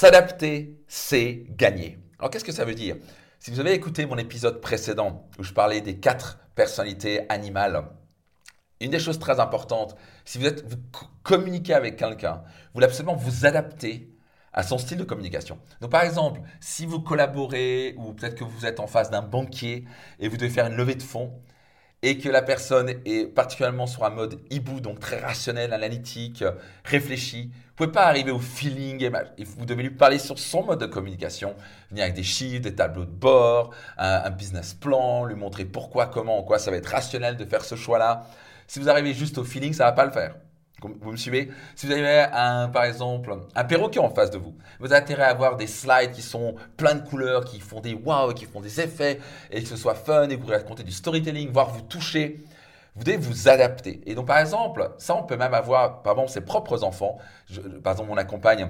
S'adapter, c'est gagner. Alors qu'est-ce que ça veut dire? Si vous avez écouté mon épisode précédent où je parlais des quatre personnalités animales, une des choses très importantes, si vous, êtes, vous communiquez avec quelqu'un, vous voulez absolument vous adapter à son style de communication. Donc par exemple, si vous collaborez ou peut-être que vous êtes en face d'un banquier et vous devez faire une levée de fonds, et que la personne est particulièrement sur un mode hibou, donc très rationnel, analytique, réfléchi, vous pouvez pas arriver au feeling et vous devez lui parler sur son mode de communication, venir avec des chiffres, des tableaux de bord, un, un business plan, lui montrer pourquoi, comment, en quoi ça va être rationnel de faire ce choix-là. Si vous arrivez juste au feeling, ça va pas le faire. Vous me suivez Si vous avez un, par exemple, un perroquet en face de vous, vous avez intérêt à avoir des slides qui sont plein de couleurs, qui font des wow, qui font des effets, et que ce soit fun, et que vous racontez du storytelling, voire vous toucher. Vous devez vous adapter. Et donc, par exemple, ça, on peut même avoir, par exemple, ses propres enfants. par exemple, on accompagne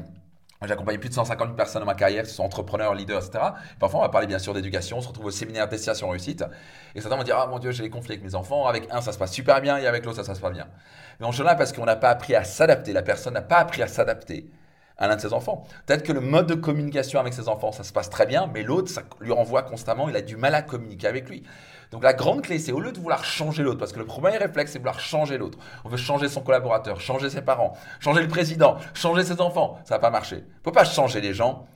J'accompagne plus de 150 personnes dans ma carrière, qui sont entrepreneurs, leaders, etc. Parfois, on va parler bien sûr d'éducation, on se retrouve au séminaire Destination Réussite. Et certains vont dire, ah mon Dieu, j'ai des conflits avec mes enfants. Avec un, ça se passe super bien, et avec l'autre, ça, se passe pas bien. Mais en général, parce qu'on n'a pas appris à s'adapter. La personne n'a pas appris à s'adapter à l'un de ses enfants. Peut-être que le mode de communication avec ses enfants, ça se passe très bien, mais l'autre, ça lui renvoie constamment, il a du mal à communiquer avec lui. Donc la grande clé, c'est au lieu de vouloir changer l'autre, parce que le premier réflexe, c'est vouloir changer l'autre. On veut changer son collaborateur, changer ses parents, changer le président, changer ses enfants. Ça va pas marcher. On ne peut pas changer les gens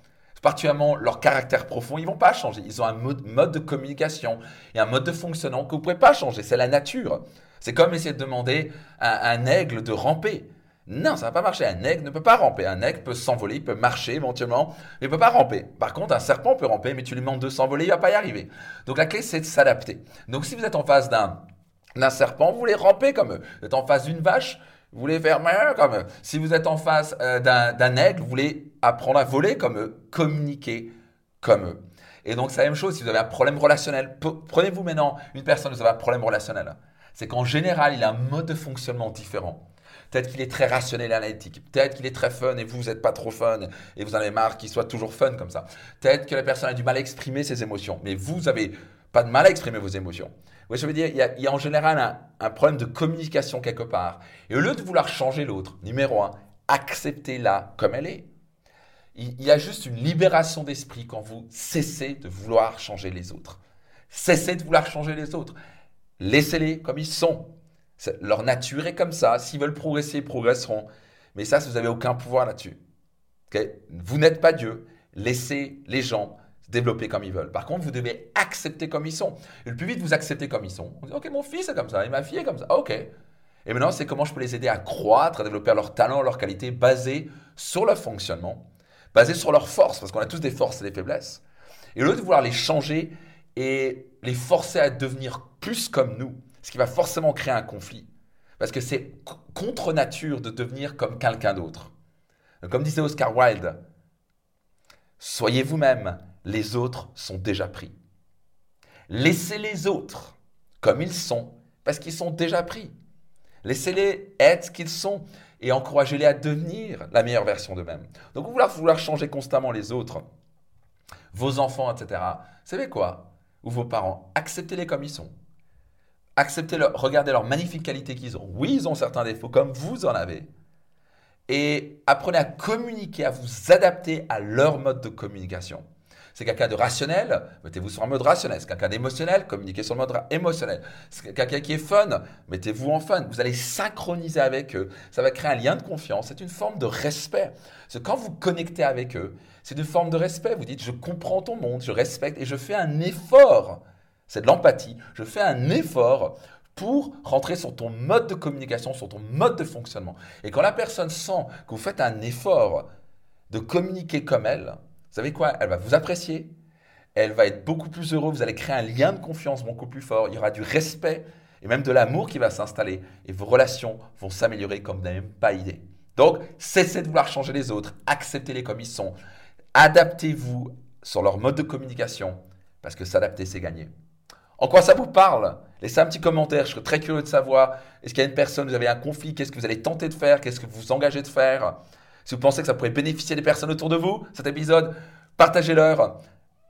particulièrement leur caractère profond, ils vont pas changer. Ils ont un mode, de communication et un mode de fonctionnement que vous pouvez pas changer. C'est la nature. C'est comme essayer de demander à un aigle de ramper. Non, ça va pas marcher. Un aigle ne peut pas ramper. Un aigle peut s'envoler, il peut marcher éventuellement, mais il peut pas ramper. Par contre, un serpent peut ramper, mais tu lui demandes de s'envoler, il va pas y arriver. Donc la clé, c'est de s'adapter. Donc si vous êtes en face d'un serpent, vous voulez ramper comme eux. Vous êtes en face d'une vache, vous voulez faire comme eux. Si vous êtes en face euh, d'un aigle, vous voulez apprendre à voler comme eux, communiquer comme eux. Et donc c'est la même chose si vous avez un problème relationnel. Prenez-vous maintenant une personne, vous avez un problème relationnel. C'est qu'en général, il a un mode de fonctionnement différent. Peut-être qu'il est très rationnel et analytique. Peut-être qu'il est très fun et vous, n'êtes pas trop fun et vous en avez marre qu'il soit toujours fun comme ça. Peut-être que la personne a du mal à exprimer ses émotions, mais vous n'avez pas de mal à exprimer vos émotions. Vous je veux dire, il y, a, en général un, problème de communication quelque part. Et au lieu de vouloir changer l'autre, numéro un, acceptez-la comme elle est. Il y a juste une libération d'esprit quand vous cessez de vouloir changer les autres. Cessez de vouloir changer les autres. Laissez-les comme ils sont. Leur nature est comme ça. S'ils veulent progresser, ils progresseront. Mais ça, vous n'avez aucun pouvoir là-dessus. vous n'êtes pas Dieu. Laissez les gens se développer comme ils veulent. Par contre, vous devez accepter comme ils sont. Et le plus vite vous acceptez comme ils sont, vous dites, OK, mon fils est comme ça, et ma fille est comme ça. OK. Et maintenant, c'est comment je peux les aider à croître, à développer leurs talents, leurs qualités, basés sur leur fonctionnement, basés sur leurs forces, parce qu'on a tous des forces et des faiblesses. Et au lieu de vouloir les changer et les forcer à devenir plus comme nous, ce qui va forcément créer un conflit. Parce que c'est contre nature de devenir comme quelqu'un d'autre. Comme disait Oscar Wilde, soyez vous-même, les autres sont déjà pris. Laissez les autres comme ils sont, parce qu'ils sont déjà pris. Laissez-les être ce qu'ils sont et encouragez-les à devenir la meilleure version d'eux-mêmes. Donc, vouloir, vouloir changer constamment les autres, vos enfants, etc., savez quoi? Ou vos parents, acceptez-les comme ils sont acceptez leur, regardez leurs magnifiques qualités qu'ils ont. Oui, ils ont certains défauts, comme vous en avez. Et apprenez à communiquer, à vous adapter à leur mode de communication. C'est quelqu'un de rationnel, mettez-vous sur un mode rationnel. C'est quelqu'un d'émotionnel, communiquez sur le mode émotionnel. C'est quelqu'un qui est fun, mettez-vous en fun. Vous allez synchroniser avec eux. Ça va créer un lien de confiance. C'est une forme de respect. Parce que quand vous connectez avec eux, c'est une forme de respect. Vous dites, je comprends ton monde, je respecte et je fais un effort c'est de l'empathie. Je fais un effort pour rentrer sur ton mode de communication, sur ton mode de fonctionnement. Et quand la personne sent que vous faites un effort de communiquer comme elle, vous savez quoi? Elle va vous apprécier, elle va être beaucoup plus heureuse, vous allez créer un lien de confiance beaucoup plus fort, il y aura du respect et même de l'amour qui va s'installer et vos relations vont s'améliorer comme vous n'avez même pas idée. Donc, cessez de vouloir changer les autres, acceptez-les comme ils sont, adaptez-vous sur leur mode de communication parce que s'adapter, c'est gagner. En quoi ça vous parle? Laissez un petit commentaire, je serais très curieux de savoir. Est-ce qu'il y a une personne, vous avez un conflit, qu'est-ce que vous allez tenter de faire, qu'est-ce que vous vous engagez de faire? Si vous pensez que ça pourrait bénéficier des personnes autour de vous, cet épisode, partagez-leur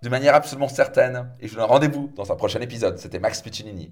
de manière absolument certaine. Et je vous donne rendez-vous dans un prochain épisode. C'était Max Piccinini.